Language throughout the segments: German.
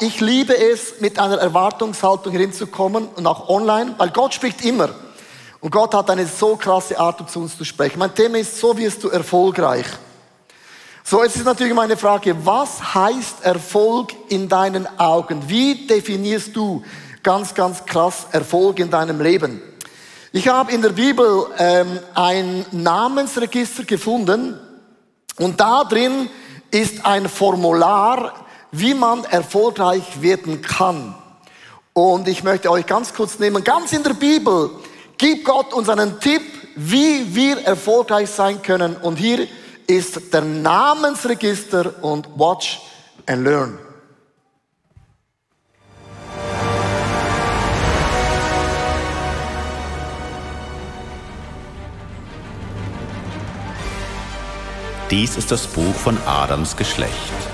ich liebe es, mit einer Erwartungshaltung hinzukommen und auch online, weil Gott spricht immer. Und Gott hat eine so krasse Art, um zu uns zu sprechen. Mein Thema ist, so wirst du erfolgreich. So, jetzt ist natürlich meine Frage, was heißt Erfolg in deinen Augen? Wie definierst du ganz, ganz krass Erfolg in deinem Leben? Ich habe in der Bibel ähm, ein Namensregister gefunden und da drin ist ein Formular, wie man erfolgreich werden kann. Und ich möchte euch ganz kurz nehmen, ganz in der Bibel gibt Gott uns einen Tipp, wie wir erfolgreich sein können. Und hier ist der Namensregister und Watch and Learn. Dies ist das Buch von Adams Geschlecht.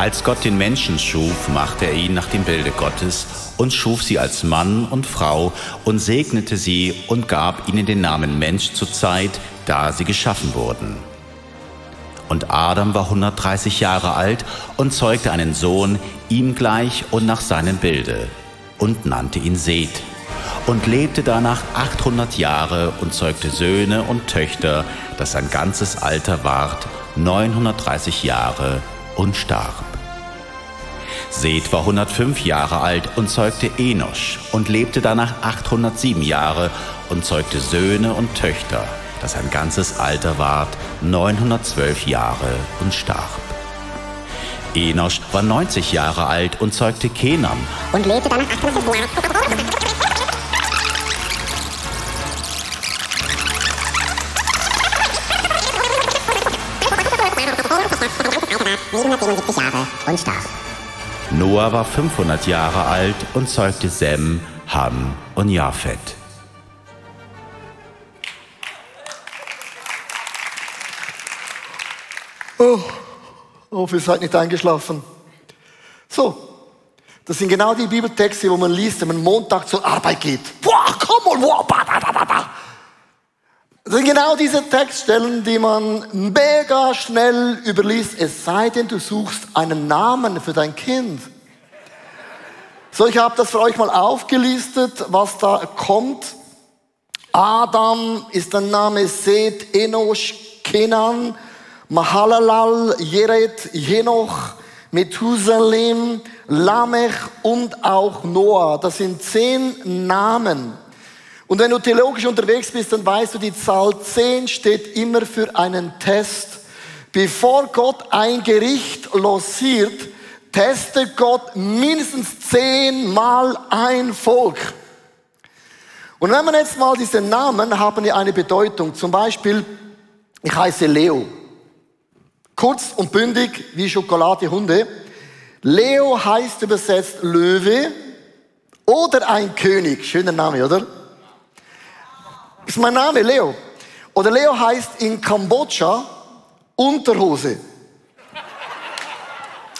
Als Gott den Menschen schuf, machte er ihn nach dem Bilde Gottes und schuf sie als Mann und Frau und segnete sie und gab ihnen den Namen Mensch zur Zeit, da sie geschaffen wurden. Und Adam war 130 Jahre alt und zeugte einen Sohn, ihm gleich und nach seinem Bilde, und nannte ihn Seth. Und lebte danach 800 Jahre und zeugte Söhne und Töchter, dass sein ganzes Alter ward, 930 Jahre und starb. Seth war 105 Jahre alt und zeugte Enosch und lebte danach 807 Jahre und zeugte Söhne und Töchter, dass ein ganzes Alter ward, 912 Jahre und starb. Enosch war 90 Jahre alt und zeugte Kenam und lebte danach 807 Jahre. Jahre und starb. Noah war 500 Jahre alt und zeugte Sem, Ham und Japhet. Oh, oh, ihr seid nicht eingeschlafen. So, das sind genau die Bibeltexte, wo man liest, wenn man Montag zur Arbeit geht. Boah, komm on, boah, ba, ba, ba, ba. Das sind genau diese Textstellen, die man mega schnell überliest, es sei denn, du suchst einen Namen für dein Kind. So, ich habe das für euch mal aufgelistet, was da kommt. Adam ist der Name Seth, Enosh, Kenan, Mahalalal, Jered, Jenoch, Methusalem, Lamech und auch Noah. Das sind zehn Namen. Und wenn du theologisch unterwegs bist, dann weißt du, die Zahl 10 steht immer für einen Test. Bevor Gott ein Gericht losiert, testet Gott mindestens zehnmal ein Volk. Und wenn man jetzt mal diese Namen haben ja eine Bedeutung. Zum Beispiel, ich heiße Leo. Kurz und bündig wie Schokoladehunde. Leo heißt übersetzt Löwe oder ein König. Schöner Name, oder? Ist mein Name, Leo. Oder Leo heißt in Kambodscha Unterhose.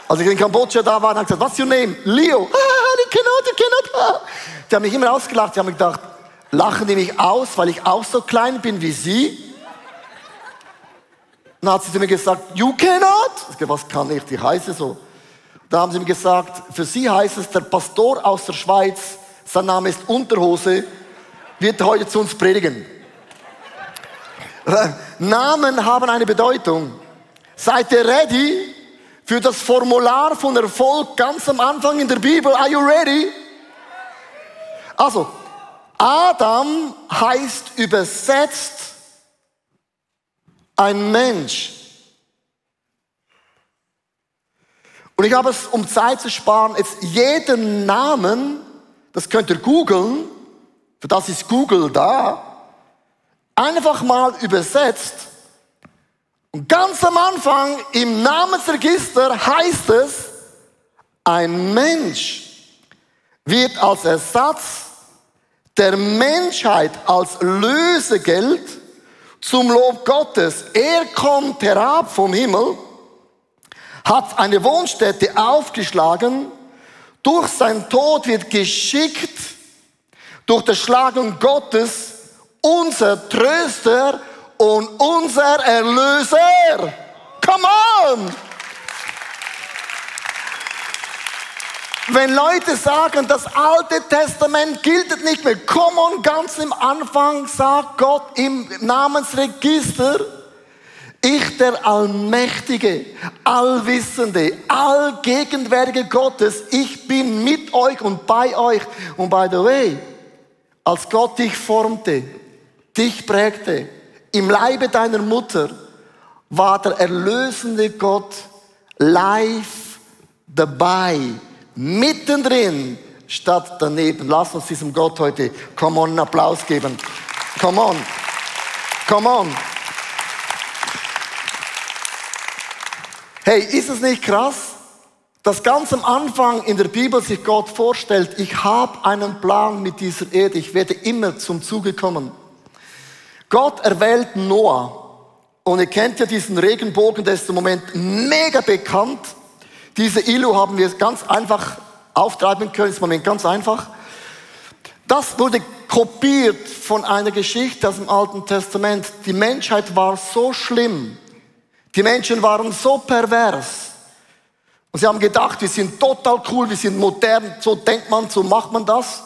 Als ich in Kambodscha da war, habe ich gesagt, what's your name? Leo. Ah, die cannot, die cannot. Die haben mich immer ausgelacht. Die haben gedacht, lachen die mich aus, weil ich auch so klein bin wie sie? Dann hat sie zu mir gesagt, you cannot. Ich gesagt, was kann ich? Die heiße so. Da haben sie mir gesagt, für sie heißt es, der Pastor aus der Schweiz, sein Name ist Unterhose, wird heute zu uns predigen. Namen haben eine Bedeutung. Seid ihr ready für das Formular von Erfolg ganz am Anfang in der Bibel? Are you ready? Also, Adam heißt übersetzt ein Mensch. Und ich habe es, um Zeit zu sparen, jetzt jeden Namen, das könnt ihr googeln, für das ist Google da, einfach mal übersetzt. Und ganz am Anfang im Namensregister heißt es, ein Mensch wird als Ersatz der Menschheit als Lösegeld zum Lob Gottes. Er kommt herab vom Himmel, hat eine Wohnstätte aufgeschlagen, durch sein Tod wird geschickt, durch das Schlagen Gottes unser Tröster und unser Erlöser. Come on! Wenn Leute sagen, das Alte Testament gilt nicht mehr, komm on, ganz im Anfang sagt Gott im Namensregister, ich, der Allmächtige, Allwissende, Allgegenwärtige Gottes, ich bin mit euch und bei euch. Und by the way, als Gott dich formte, dich prägte, im Leibe deiner Mutter, war der erlösende Gott live dabei, mittendrin, statt daneben. Lass uns diesem Gott heute, come on, einen Applaus geben. Come on, come on. Hey, ist es nicht krass, dass ganz am Anfang in der Bibel sich Gott vorstellt, ich habe einen Plan mit dieser Erde, ich werde immer zum Zuge kommen. Gott erwählt Noah. Und ihr kennt ja diesen Regenbogen, der ist im Moment mega bekannt. Diese Illu haben wir ganz einfach auftreiben können, ist im Moment ganz einfach. Das wurde kopiert von einer Geschichte aus dem Alten Testament. Die Menschheit war so schlimm, die Menschen waren so pervers. Und sie haben gedacht, wir sind total cool, wir sind modern, so denkt man, so macht man das.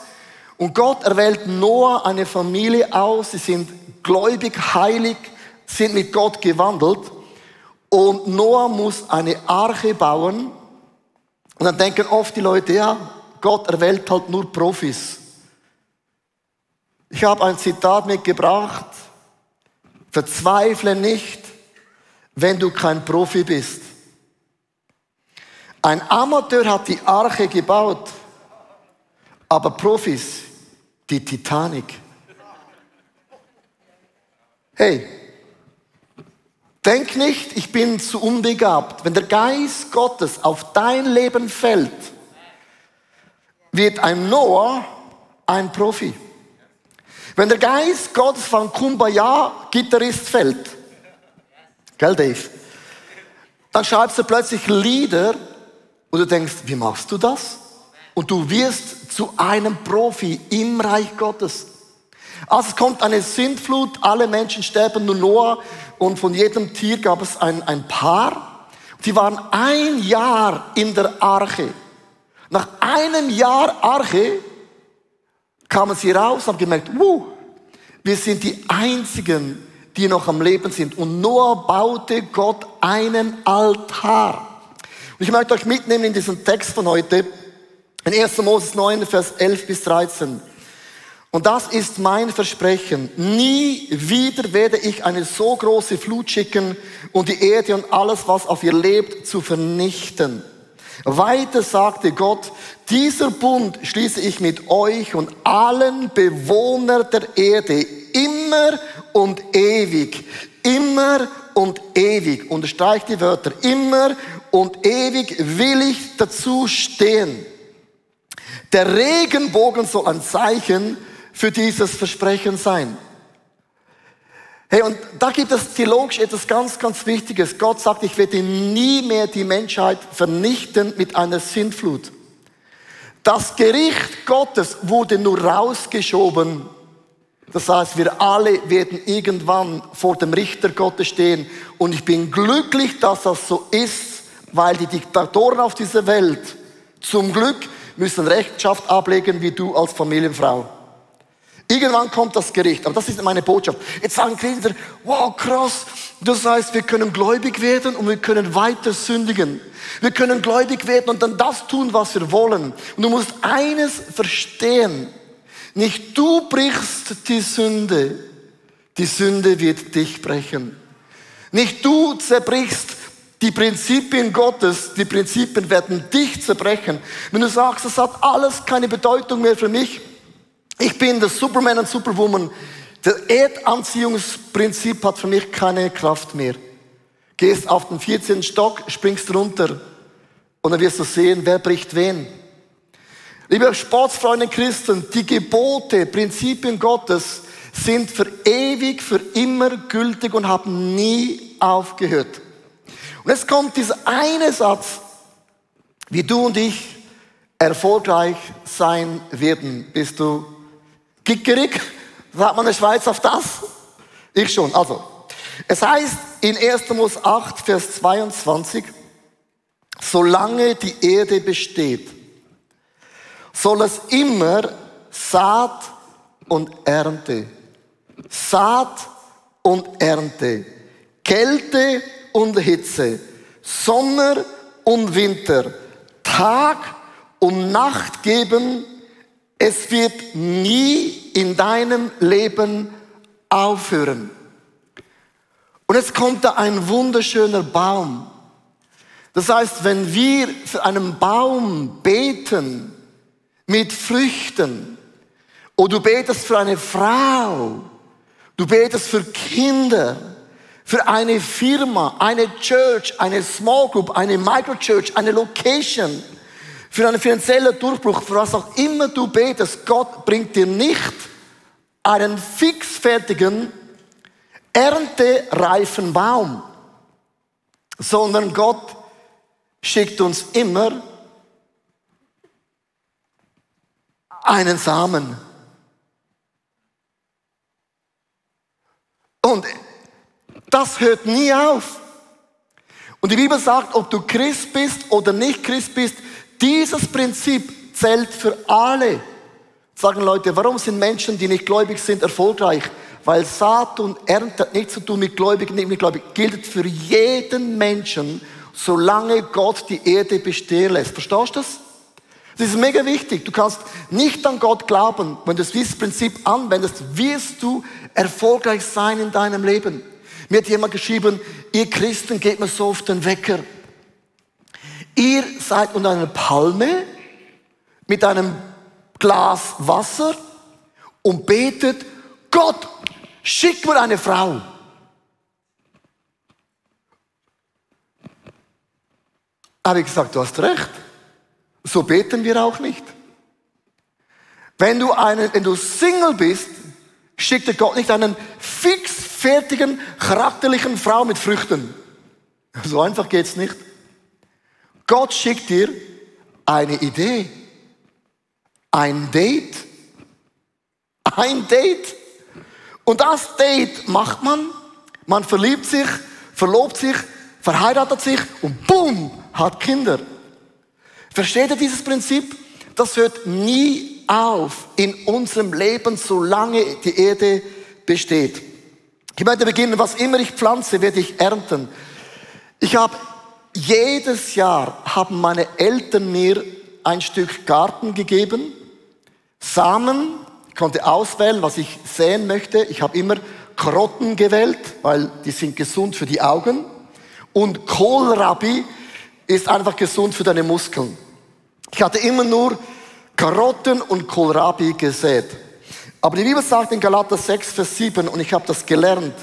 Und Gott erwählt Noah eine Familie aus, sie sind gläubig, heilig, sind mit Gott gewandelt. Und Noah muss eine Arche bauen. Und dann denken oft die Leute, ja, Gott erwählt halt nur Profis. Ich habe ein Zitat mitgebracht. Verzweifle nicht, wenn du kein Profi bist. Ein Amateur hat die Arche gebaut, aber Profis die Titanic. Hey, denk nicht, ich bin zu unbegabt. Wenn der Geist Gottes auf dein Leben fällt, wird ein Noah ein Profi. Wenn der Geist Gottes von Kumbaya Gitarrist fällt, Gell, Dave? Dann schreibst du plötzlich Lieder und du denkst, wie machst du das? Und du wirst zu einem Profi im Reich Gottes. Also es kommt eine Sintflut, alle Menschen sterben, nur Noah und von jedem Tier gab es ein, ein Paar. Die waren ein Jahr in der Arche. Nach einem Jahr Arche kamen sie raus und haben gemerkt, wuh, wir sind die einzigen, die noch am Leben sind. Und Noah baute Gott einen Altar. Ich möchte euch mitnehmen in diesen Text von heute, in 1. Moses 9, Vers 11 bis 13. Und das ist mein Versprechen. Nie wieder werde ich eine so große Flut schicken und die Erde und alles, was auf ihr lebt, zu vernichten. Weiter sagte Gott, dieser Bund schließe ich mit euch und allen Bewohnern der Ede immer und ewig. Immer und ewig. Unterstreicht die Wörter. Immer und ewig will ich dazu stehen. Der Regenbogen soll ein Zeichen für dieses Versprechen sein. Hey, und da gibt es theologisch etwas ganz, ganz Wichtiges. Gott sagt, ich werde nie mehr die Menschheit vernichten mit einer Sintflut. Das Gericht Gottes wurde nur rausgeschoben. Das heißt, wir alle werden irgendwann vor dem Richter Gottes stehen. Und ich bin glücklich, dass das so ist, weil die Diktatoren auf dieser Welt zum Glück müssen Rechenschaft ablegen wie du als Familienfrau. Irgendwann kommt das Gericht, aber das ist meine Botschaft. Jetzt sagen Kinder, wow, krass, das heißt, wir können gläubig werden und wir können weiter sündigen. Wir können gläubig werden und dann das tun, was wir wollen. Und du musst eines verstehen, nicht du brichst die Sünde, die Sünde wird dich brechen. Nicht du zerbrichst die Prinzipien Gottes, die Prinzipien werden dich zerbrechen. Wenn du sagst, das hat alles keine Bedeutung mehr für mich, ich bin der Superman und Superwoman. Das Erdanziehungsprinzip hat für mich keine Kraft mehr. Gehst auf den 14. Stock, springst runter und dann wirst du sehen, wer bricht wen. Liebe Sportsfreunde Christen, die Gebote, Prinzipien Gottes sind für ewig, für immer gültig und haben nie aufgehört. Und jetzt kommt dieser eine Satz, wie du und ich erfolgreich sein werden. Bist du Kickerig, sagt man in der Schweiz auf das? Ich schon. Also, es heißt in 1. Mose 8, Vers 22, solange die Erde besteht, soll es immer Saat und Ernte. Saat und Ernte. Kälte und Hitze. Sommer und Winter. Tag und Nacht geben. Es wird nie in deinem Leben aufhören. Und jetzt kommt da ein wunderschöner Baum. Das heißt, wenn wir für einen Baum beten mit Früchten, oder du betest für eine Frau, du betest für Kinder, für eine Firma, eine Church, eine Small Group, eine Microchurch, eine Location, für einen finanziellen Durchbruch, für was auch immer du betest, Gott bringt dir nicht einen fixfertigen, erntereifen Baum, sondern Gott schickt uns immer einen Samen. Und das hört nie auf. Und die Bibel sagt, ob du Christ bist oder nicht Christ bist, dieses Prinzip zählt für alle. Sagen Leute, warum sind Menschen, die nicht gläubig sind, erfolgreich? Weil Saat und Ernte nichts zu tun mit gläubig, nicht mit gläubig. Gilt für jeden Menschen, solange Gott die Erde bestehen lässt. Verstehst du das? Das ist mega wichtig. Du kannst nicht an Gott glauben. Wenn du dieses Prinzip anwendest, wirst du erfolgreich sein in deinem Leben. Mir hat jemand geschrieben, ihr Christen geht mir so auf den Wecker. Ihr seid unter einer Palme mit einem Glas Wasser und betet, Gott, schick mir eine Frau. Habe ich gesagt, du hast recht. So beten wir auch nicht. Wenn du, einen, wenn du Single bist, schickt dir Gott nicht einen fixfertigen, charakterlichen Frau mit Früchten. So einfach geht's nicht. Gott schickt dir eine Idee, ein Date, ein Date. Und das Date macht man, man verliebt sich, verlobt sich, verheiratet sich und boom, hat Kinder. Versteht ihr dieses Prinzip? Das hört nie auf in unserem Leben, solange die Erde besteht. Ich möchte beginnen, was immer ich pflanze, werde ich ernten. Ich habe jedes Jahr haben meine Eltern mir ein Stück Garten gegeben, Samen, ich konnte auswählen, was ich sehen möchte. Ich habe immer Karotten gewählt, weil die sind gesund für die Augen. Und Kohlrabi ist einfach gesund für deine Muskeln. Ich hatte immer nur Karotten und Kohlrabi gesät. Aber die Bibel sagt in Galater 6, Vers 7, und ich habe das gelernt,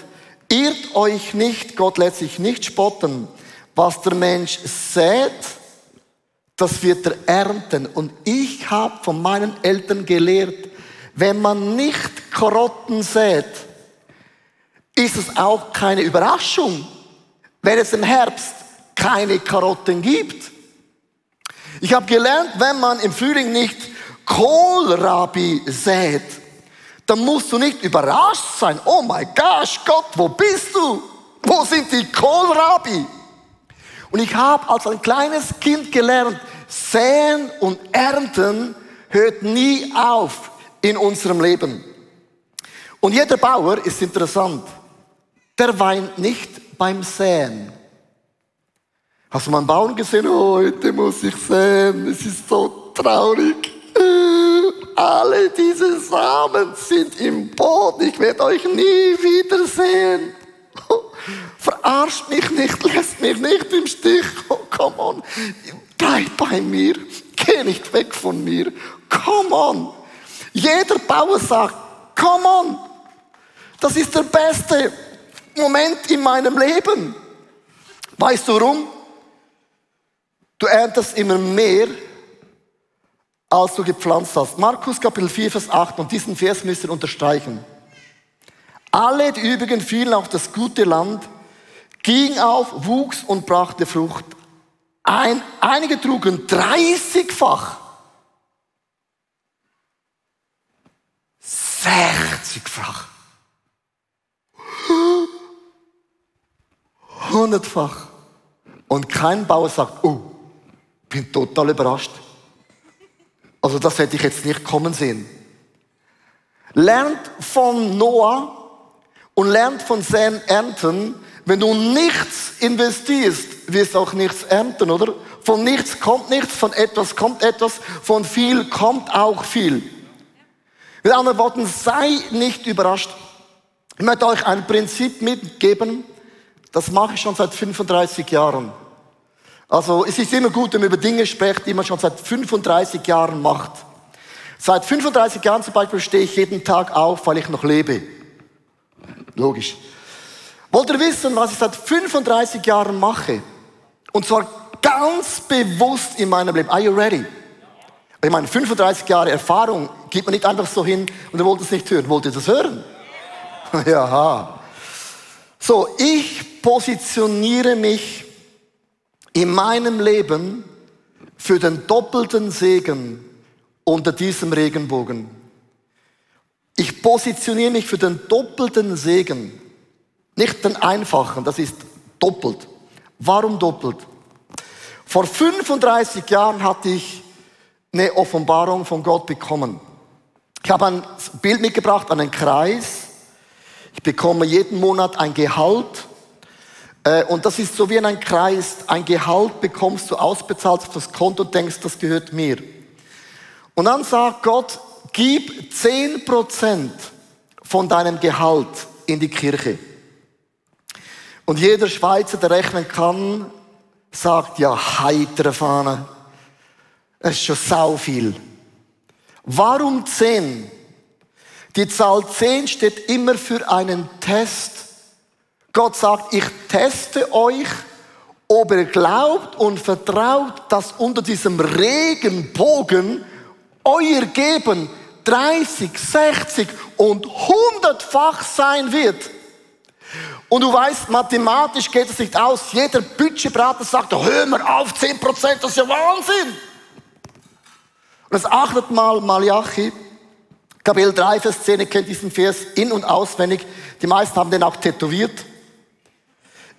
irrt euch nicht, Gott lässt sich nicht spotten. Was der Mensch sät, das wird er ernten. Und ich habe von meinen Eltern gelehrt, wenn man nicht Karotten sät, ist es auch keine Überraschung, wenn es im Herbst keine Karotten gibt. Ich habe gelernt, wenn man im Frühling nicht Kohlrabi sät, dann musst du nicht überrascht sein. Oh mein gosh, Gott, wo bist du? Wo sind die Kohlrabi? Und ich habe als ein kleines Kind gelernt, säen und ernten hört nie auf in unserem Leben. Und jeder Bauer ist interessant. Der weint nicht beim Säen. Hast du mal einen Bauern gesehen? Oh, heute muss ich säen. Es ist so traurig. Alle diese Samen sind im Boden. Ich werde euch nie wiedersehen. Verarscht mich nicht, lässt mich nicht im Stich. Oh, come on. Bleib bei mir. Geh nicht weg von mir. Come on. Jeder Bauer sagt, come on. Das ist der beste Moment in meinem Leben. Weißt du warum? Du erntest immer mehr, als du gepflanzt hast. Markus Kapitel 4, Vers 8, und diesen Vers müsst ihr unterstreichen. Alle die übrigen fielen auf das gute Land, ging auf, wuchs und brachte Frucht. Ein, einige trugen 30-fach. 60-fach. 100-fach. Und kein Bauer sagt, oh, bin total überrascht. Also das hätte ich jetzt nicht kommen sehen. Lernt von Noah und lernt von seinen Ernten. Wenn du nichts investierst, wirst du auch nichts ernten, oder? Von nichts kommt nichts, von etwas kommt etwas, von viel kommt auch viel. Mit anderen Worten, sei nicht überrascht. Ich möchte euch ein Prinzip mitgeben, das mache ich schon seit 35 Jahren. Also es ist immer gut, wenn man über Dinge spricht, die man schon seit 35 Jahren macht. Seit 35 Jahren zum Beispiel stehe ich jeden Tag auf, weil ich noch lebe. Logisch. Wollt ihr wissen, was ich seit 35 Jahren mache? Und zwar ganz bewusst in meinem Leben. Are you ready? Ich meine, 35 Jahre Erfahrung gibt man nicht einfach so hin und ihr wollt es nicht hören. Wollt ihr das hören? ja. So, ich positioniere mich in meinem Leben für den doppelten Segen unter diesem Regenbogen. Ich positioniere mich für den doppelten Segen, nicht den einfachen, das ist doppelt. Warum doppelt? Vor 35 Jahren hatte ich eine Offenbarung von Gott bekommen. Ich habe ein Bild mitgebracht, einen Kreis. Ich bekomme jeden Monat ein Gehalt und das ist so wie in einem Kreis. Ein Gehalt bekommst du ausbezahlt auf das Konto und denkst, das gehört mir. Und dann sagt Gott, gib 10% von deinem Gehalt in die Kirche. Und jeder Schweizer, der rechnen kann, sagt, ja, heitere Fahne. Es ist schon sau viel. Warum 10? Die Zahl 10 steht immer für einen Test. Gott sagt, ich teste euch, ob ihr glaubt und vertraut, dass unter diesem Regenbogen euer Geben 30, 60 und 100-fach sein wird. Und du weißt, mathematisch geht es nicht aus. Jeder Budgetberater sagt, hör mal auf, 10%, das ist ja Wahnsinn. Und das achtet mal Malachi, Kapitel 3, Vers 10, ihr kennt diesen Vers in- und auswendig. Die meisten haben den auch tätowiert.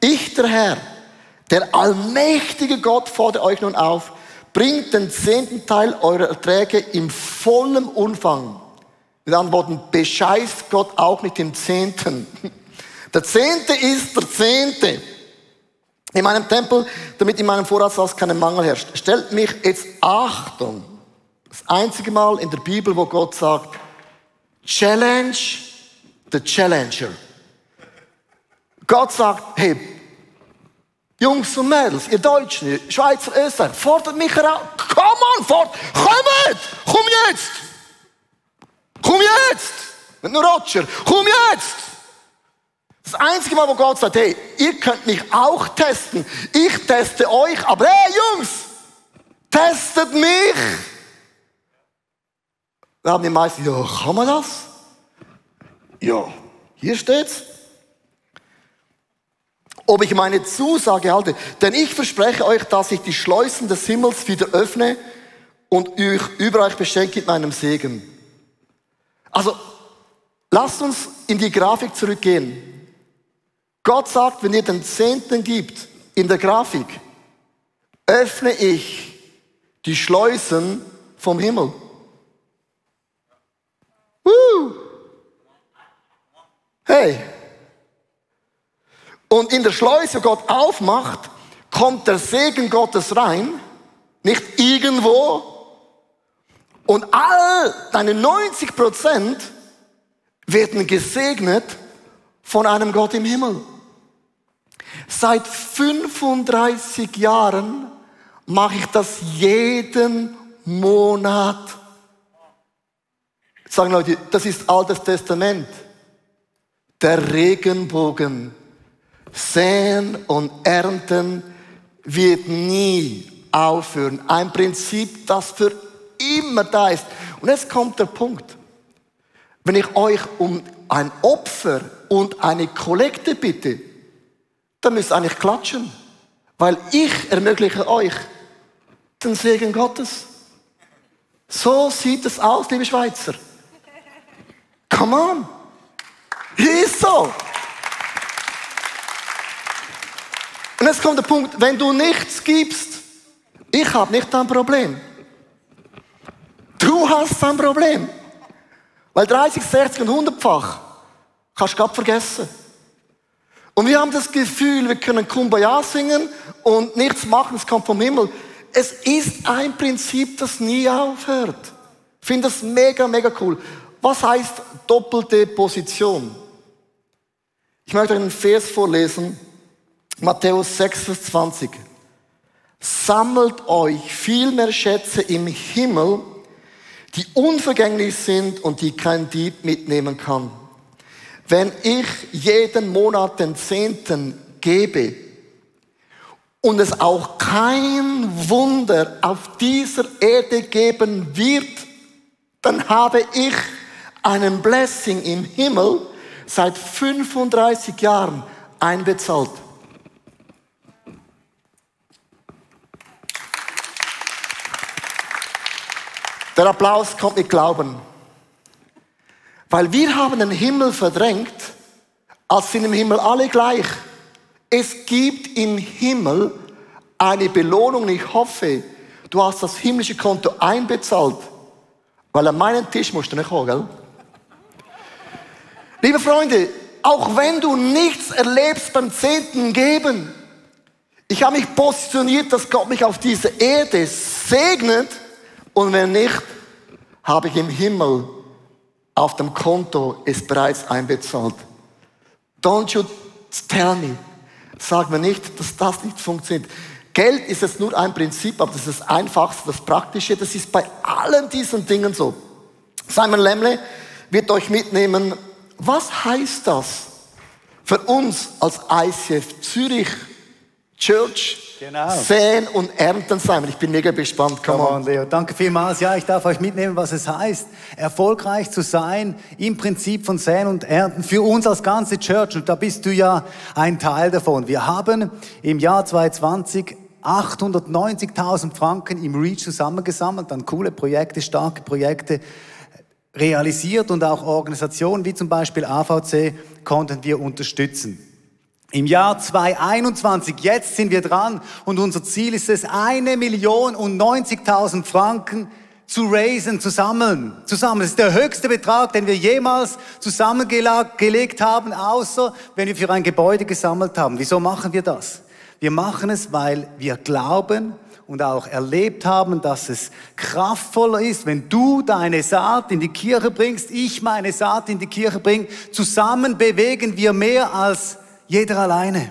Ich, der Herr, der allmächtige Gott, fordere euch nun auf, bringt den zehnten Teil eurer Erträge im vollen Umfang. Mit anderen Worten, bescheißt Gott auch mit dem Zehnten. Der Zehnte ist der Zehnte. In meinem Tempel, damit in meinem Vorratshaus keinen Mangel herrscht. Stellt mich jetzt Achtung. Das einzige Mal in der Bibel, wo Gott sagt, Challenge the Challenger. Gott sagt, hey, Jungs und Mädels, ihr Deutschen, ihr Schweizer, Österreich, fordert mich heraus. Komm on, fort, kommt, komm jetzt. Komm jetzt. Nicht nur Roger, komm jetzt. Das einzige Mal, wo Gott sagt, hey, ihr könnt mich auch testen. Ich teste euch, aber hey, Jungs, testet mich. Da haben die meisten, ja, kann man das? Ja, hier steht's ob ich meine Zusage halte. Denn ich verspreche euch, dass ich die Schleusen des Himmels wieder öffne und euch über euch beschenke mit meinem Segen. Also, lasst uns in die Grafik zurückgehen. Gott sagt, wenn ihr den Zehnten gibt, in der Grafik, öffne ich die Schleusen vom Himmel. Uh. Hey, und in der Schleuse Gott aufmacht, kommt der Segen Gottes rein, nicht irgendwo. Und all deine 90 Prozent werden gesegnet von einem Gott im Himmel. Seit 35 Jahren mache ich das jeden Monat. sagen Leute, das ist Altes Testament. Der Regenbogen Säen und Ernten wird nie aufhören. Ein Prinzip, das für immer da ist. Und jetzt kommt der Punkt. Wenn ich euch um ein Opfer und eine Kollekte bitte, dann müsst ihr eigentlich klatschen. Weil ich ermögliche euch den Segen Gottes. So sieht es aus, liebe Schweizer. Come on. Ist so. Und jetzt kommt der Punkt, wenn du nichts gibst, ich habe nicht ein Problem. hast ein Problem. Weil 30, 60 und 100-fach kannst du gerade vergessen. Und wir haben das Gefühl, wir können Kumbaya singen und nichts machen, es kommt vom Himmel. Es ist ein Prinzip, das nie aufhört. Ich finde das mega, mega cool. Was heißt doppelte Position? Ich möchte einen Vers vorlesen, Matthäus 6, Vers 20. Sammelt euch viel mehr Schätze im Himmel, die unvergänglich sind und die kein Dieb mitnehmen kann. Wenn ich jeden Monat den Zehnten gebe und es auch kein Wunder auf dieser Erde geben wird, dann habe ich einen Blessing im Himmel seit 35 Jahren einbezahlt. Der Applaus kommt mit Glauben. Weil wir haben den Himmel verdrängt, als sind im Himmel alle gleich. Es gibt im Himmel eine Belohnung. Ich hoffe, du hast das himmlische Konto einbezahlt. Weil an meinen Tisch musst du nicht kommen, gell? Liebe Freunde, auch wenn du nichts erlebst beim Zehnten geben, ich habe mich positioniert, dass Gott mich auf dieser Erde segnet und wenn nicht, habe ich im Himmel auf dem Konto ist bereits einbezahlt. Don't you tell me. Sag mir nicht, dass das nicht funktioniert. Geld ist jetzt nur ein Prinzip, aber das ist das Einfachste, das Praktische. Das ist bei allen diesen Dingen so. Simon Lemle wird euch mitnehmen, was heißt das für uns als ICF Zürich Church Genau. Säen und ernten sein. Ich bin mega gespannt. Come, Come on. Leo. Danke vielmals. Ja, ich darf euch mitnehmen, was es heißt, erfolgreich zu sein im Prinzip von Säen und Ernten für uns als ganze Church. Und da bist du ja ein Teil davon. Wir haben im Jahr 2020 890.000 Franken im Reach zusammengesammelt, dann coole Projekte, starke Projekte realisiert und auch Organisationen wie zum Beispiel AVC konnten wir unterstützen. Im Jahr 2021, jetzt sind wir dran und unser Ziel ist es, eine Million und 90.000 Franken zu raisen, zu sammeln. Zusammen. Das ist der höchste Betrag, den wir jemals zusammengelegt haben, außer wenn wir für ein Gebäude gesammelt haben. Wieso machen wir das? Wir machen es, weil wir glauben und auch erlebt haben, dass es kraftvoller ist, wenn du deine Saat in die Kirche bringst, ich meine Saat in die Kirche bringe. Zusammen bewegen wir mehr als jeder alleine.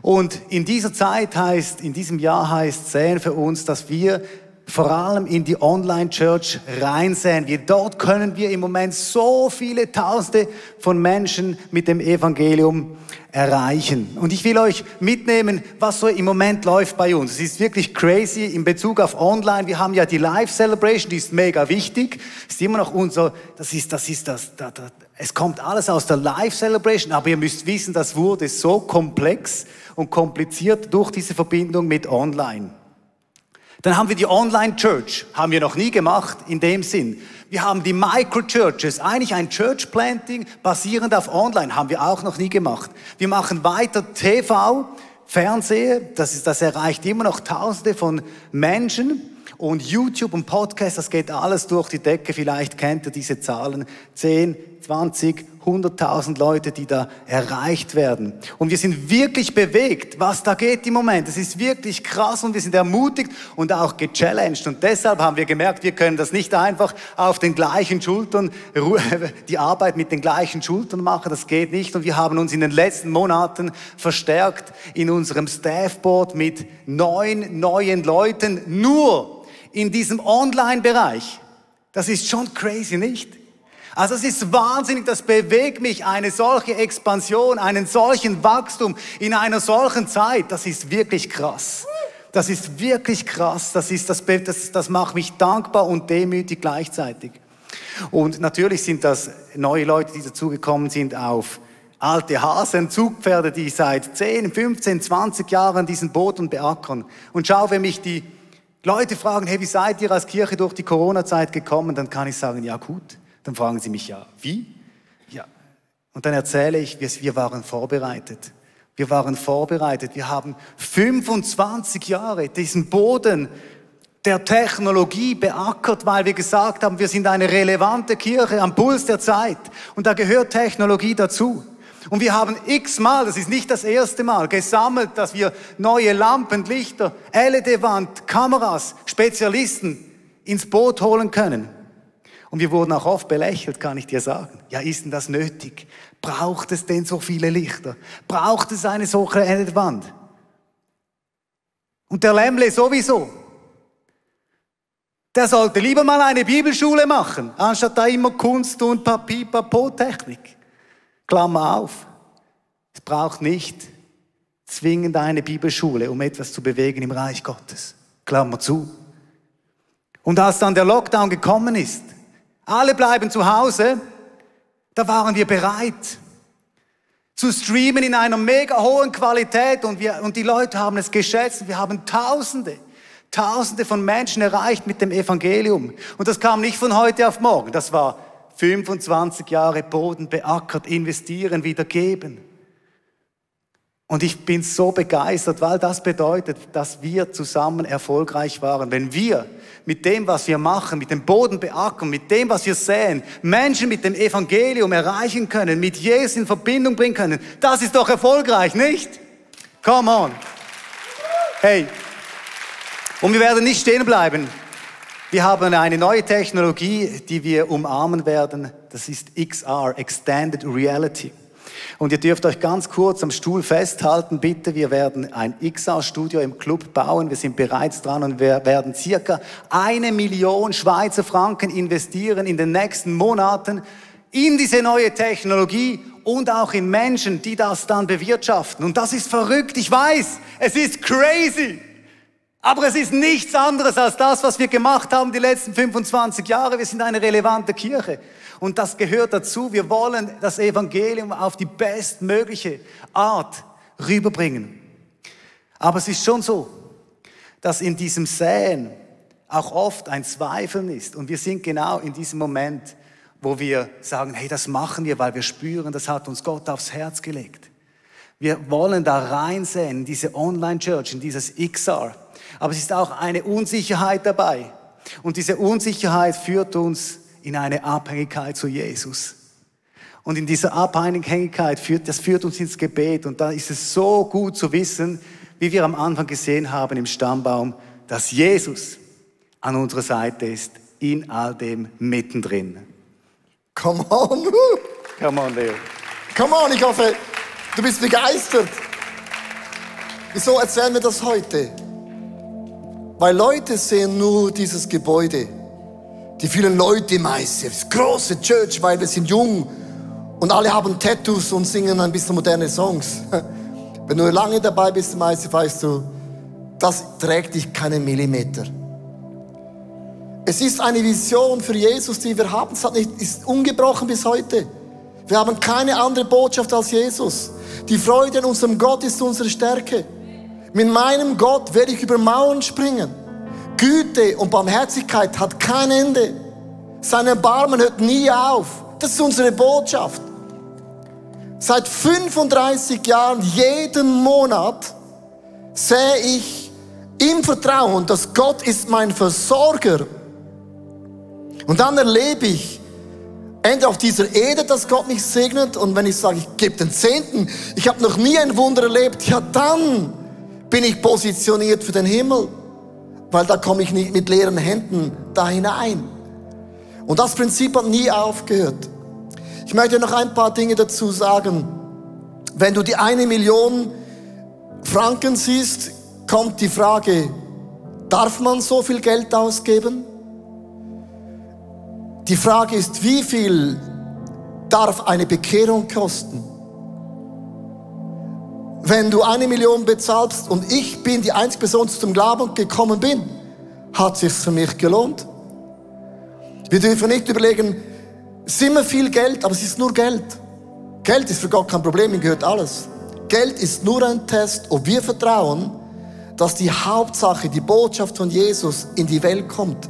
Und in dieser Zeit heißt, in diesem Jahr heißt Säen für uns, dass wir vor allem in die Online-Church reinsehen. Wir, dort können wir im Moment so viele Tausende von Menschen mit dem Evangelium erreichen. Und ich will euch mitnehmen, was so im Moment läuft bei uns. Es ist wirklich crazy in Bezug auf Online. Wir haben ja die Live Celebration, die ist mega wichtig. Ist immer noch unser, das ist, das ist das, das, das es kommt alles aus der Live Celebration, aber ihr müsst wissen, das wurde so komplex und kompliziert durch diese Verbindung mit Online. Dann haben wir die Online Church, haben wir noch nie gemacht in dem Sinn. Wir haben die Micro Churches, eigentlich ein Church Planting basierend auf Online, haben wir auch noch nie gemacht. Wir machen weiter TV, Fernsehen, das, ist, das erreicht immer noch Tausende von Menschen. Und YouTube und Podcast, das geht alles durch die Decke. Vielleicht kennt ihr diese Zahlen. 10, 20, 100.000 Leute, die da erreicht werden. Und wir sind wirklich bewegt, was da geht im Moment. Es ist wirklich krass und wir sind ermutigt und auch gechallenged. Und deshalb haben wir gemerkt, wir können das nicht einfach auf den gleichen Schultern, die Arbeit mit den gleichen Schultern machen. Das geht nicht. Und wir haben uns in den letzten Monaten verstärkt in unserem Staffboard mit neun neuen Leuten nur in diesem Online-Bereich. Das ist schon crazy, nicht? Also es ist wahnsinnig, das bewegt mich, eine solche Expansion, einen solchen Wachstum in einer solchen Zeit. Das ist wirklich krass. Das ist wirklich krass. Das, ist, das, das, das macht mich dankbar und demütig gleichzeitig. Und natürlich sind das neue Leute, die dazugekommen sind auf alte Hasen, Zugpferde, die seit 10, 15, 20 Jahren diesen Boden beackern. Und schau, wenn mich die Leute fragen, hey, wie seid ihr als Kirche durch die Corona-Zeit gekommen, dann kann ich sagen, ja gut, dann fragen sie mich ja, wie? Ja. Und dann erzähle ich, wir waren vorbereitet. Wir waren vorbereitet. Wir haben 25 Jahre diesen Boden der Technologie beackert, weil wir gesagt haben, wir sind eine relevante Kirche am Puls der Zeit. Und da gehört Technologie dazu. Und wir haben x-mal, das ist nicht das erste Mal, gesammelt, dass wir neue Lampen, Lichter, LED-Wand, Kameras, Spezialisten ins Boot holen können. Und wir wurden auch oft belächelt, kann ich dir sagen. Ja, ist denn das nötig? Braucht es denn so viele Lichter? Braucht es eine solche LED-Wand? Und der Lämmle sowieso. Der sollte lieber mal eine Bibelschule machen, anstatt da immer Kunst und Papier, Papotechnik. Klammer auf. Es braucht nicht zwingend eine Bibelschule, um etwas zu bewegen im Reich Gottes. Klammer zu. Und als dann der Lockdown gekommen ist, alle bleiben zu Hause, da waren wir bereit zu streamen in einer mega hohen Qualität und, wir, und die Leute haben es geschätzt. Wir haben Tausende, Tausende von Menschen erreicht mit dem Evangelium. Und das kam nicht von heute auf morgen. Das war 25 Jahre Boden beackert, investieren, wieder geben. Und ich bin so begeistert, weil das bedeutet, dass wir zusammen erfolgreich waren. Wenn wir mit dem, was wir machen, mit dem Boden beackern, mit dem, was wir säen, Menschen mit dem Evangelium erreichen können, mit Jesus in Verbindung bringen können, das ist doch erfolgreich, nicht? Come on. Hey. Und wir werden nicht stehen bleiben. Wir haben eine neue Technologie, die wir umarmen werden. Das ist XR, Extended Reality. Und ihr dürft euch ganz kurz am Stuhl festhalten, bitte. Wir werden ein XR-Studio im Club bauen. Wir sind bereits dran und wir werden circa eine Million Schweizer Franken investieren in den nächsten Monaten in diese neue Technologie und auch in Menschen, die das dann bewirtschaften. Und das ist verrückt. Ich weiß, es ist crazy. Aber es ist nichts anderes als das, was wir gemacht haben die letzten 25 Jahre. Wir sind eine relevante Kirche. Und das gehört dazu. Wir wollen das Evangelium auf die bestmögliche Art rüberbringen. Aber es ist schon so, dass in diesem Säen auch oft ein Zweifeln ist. Und wir sind genau in diesem Moment, wo wir sagen, hey, das machen wir, weil wir spüren, das hat uns Gott aufs Herz gelegt. Wir wollen da reinsehen, in diese Online-Church, in dieses XR. Aber es ist auch eine Unsicherheit dabei. Und diese Unsicherheit führt uns in eine Abhängigkeit zu Jesus. Und in dieser Abhängigkeit führt, das führt uns ins Gebet. Und da ist es so gut zu wissen, wie wir am Anfang gesehen haben im Stammbaum, dass Jesus an unserer Seite ist, in all dem mittendrin. Come on. Come on, Leo. Come on, ich hoffe, du bist begeistert. Wieso erzählen wir das heute? Weil Leute sehen nur dieses Gebäude. Die vielen Leute im ICF, große Church, weil wir sind jung und alle haben Tattoos und singen ein bisschen moderne Songs. Wenn du lange dabei bist ICF, weißt du, das trägt dich keinen Millimeter. Es ist eine Vision für Jesus, die wir haben. Es ist ungebrochen bis heute. Wir haben keine andere Botschaft als Jesus. Die Freude an unserem Gott ist unsere Stärke. Mit meinem Gott werde ich über Mauern springen. Güte und Barmherzigkeit hat kein Ende. Sein Erbarmen hört nie auf. Das ist unsere Botschaft. Seit 35 Jahren, jeden Monat, sehe ich im Vertrauen, dass Gott ist mein Versorger. Und dann erlebe ich, entweder auf dieser Erde, dass Gott mich segnet, und wenn ich sage, ich gebe den Zehnten, ich habe noch nie ein Wunder erlebt, ja dann bin ich positioniert für den Himmel, weil da komme ich nicht mit leeren Händen da hinein. Und das Prinzip hat nie aufgehört. Ich möchte noch ein paar Dinge dazu sagen. Wenn du die eine Million Franken siehst, kommt die Frage, darf man so viel Geld ausgeben? Die Frage ist, wie viel darf eine Bekehrung kosten? Wenn du eine Million bezahlst und ich bin die einzige Person, die zum Glauben gekommen bin, hat sich für mich gelohnt. Wir dürfen nicht überlegen, es ist immer viel Geld, aber es ist nur Geld. Geld ist für Gott kein Problem, ihm gehört alles. Geld ist nur ein Test, ob wir vertrauen, dass die Hauptsache, die Botschaft von Jesus in die Welt kommt.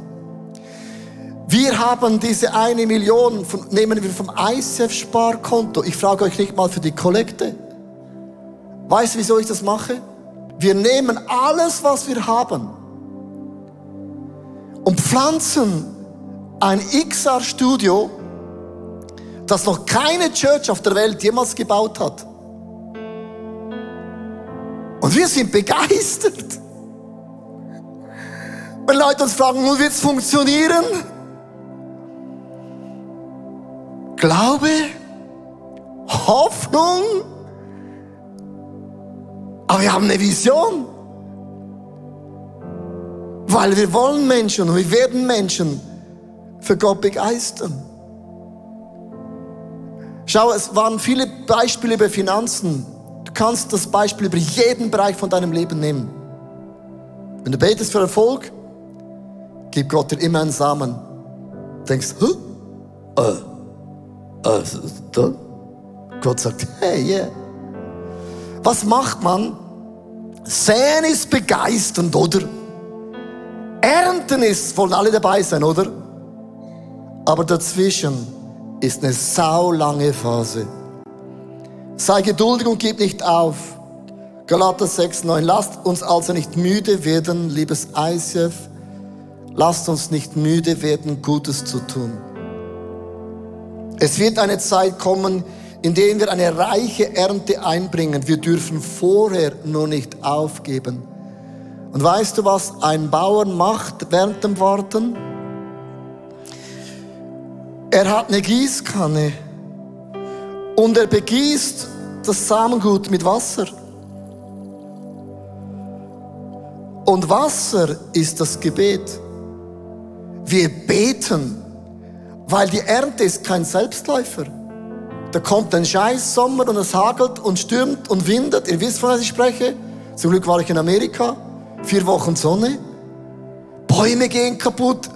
Wir haben diese eine Million, von, nehmen wir vom ICF-Sparkonto. Ich frage euch nicht mal für die Kollekte. Weißt du, wieso ich das mache? Wir nehmen alles, was wir haben und pflanzen ein XR-Studio, das noch keine Church auf der Welt jemals gebaut hat. Und wir sind begeistert. Wenn Leute uns fragen, nun wird es funktionieren? Glaube, Hoffnung, aber wir haben eine Vision. Weil wir wollen Menschen und wir werden Menschen für Gott begeistern. Schau, es waren viele Beispiele über Finanzen. Du kannst das Beispiel über jeden Bereich von deinem Leben nehmen. Wenn du betest für Erfolg, gibt Gott dir immer einen Samen. Du denkst, Hä? Äh, äh, da? Gott sagt, hey, yeah. Was macht man? Säen ist begeisternd, oder? Ernten ist, wollen alle dabei sein, oder? Aber dazwischen ist eine saulange Phase. Sei geduldig und gib nicht auf. Galater 6, 9. Lasst uns also nicht müde werden, liebes ICF. Lasst uns nicht müde werden, Gutes zu tun. Es wird eine Zeit kommen, in der wir eine reiche Ernte einbringen. Wir dürfen vorher nur nicht aufgeben. Und weißt du, was ein Bauer macht während dem Warten? Er hat eine Gießkanne und er begießt das Samengut mit Wasser. Und Wasser ist das Gebet. Wir beten, weil die Ernte ist kein Selbstläufer. Da kommt ein scheiß Sommer und es hagelt und stürmt und windet. Ihr wisst, von was ich spreche. Zum Glück war ich in Amerika. Vier Wochen Sonne. Bäume gehen kaputt.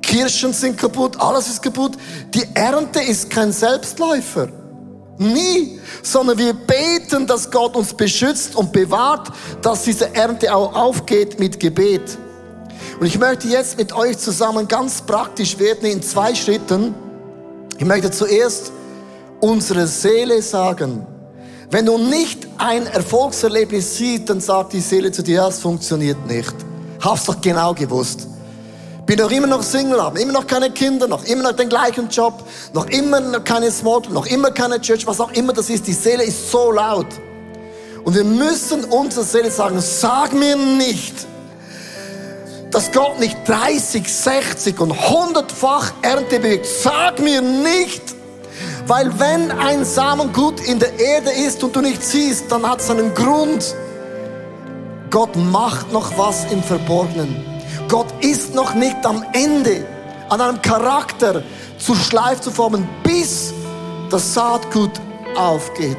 Kirschen sind kaputt. Alles ist kaputt. Die Ernte ist kein Selbstläufer. Nie, sondern wir beten, dass Gott uns beschützt und bewahrt, dass diese Ernte auch aufgeht mit Gebet. Und ich möchte jetzt mit euch zusammen ganz praktisch werden in zwei Schritten. Ich möchte zuerst unsere Seele sagen, wenn du nicht ein Erfolgserlebnis siehst, dann sagt die Seele zu dir, es funktioniert nicht. Hab's doch genau gewusst. Bin doch immer noch Single, habe immer noch keine Kinder, noch immer noch den gleichen Job, noch immer noch keine Small, noch immer keine Church, was auch immer das ist. Die Seele ist so laut. Und wir müssen unserer Seele sagen, sag mir nicht, dass Gott nicht 30, 60 und 100-fach Ernte bewegt. Sag mir nicht, weil wenn ein Samengut in der Erde ist und du nicht siehst, dann hat es einen Grund. Gott macht noch was im Verborgenen. Gott ist noch nicht am Ende an einem Charakter zu Schleif zu formen, bis das Saatgut aufgeht.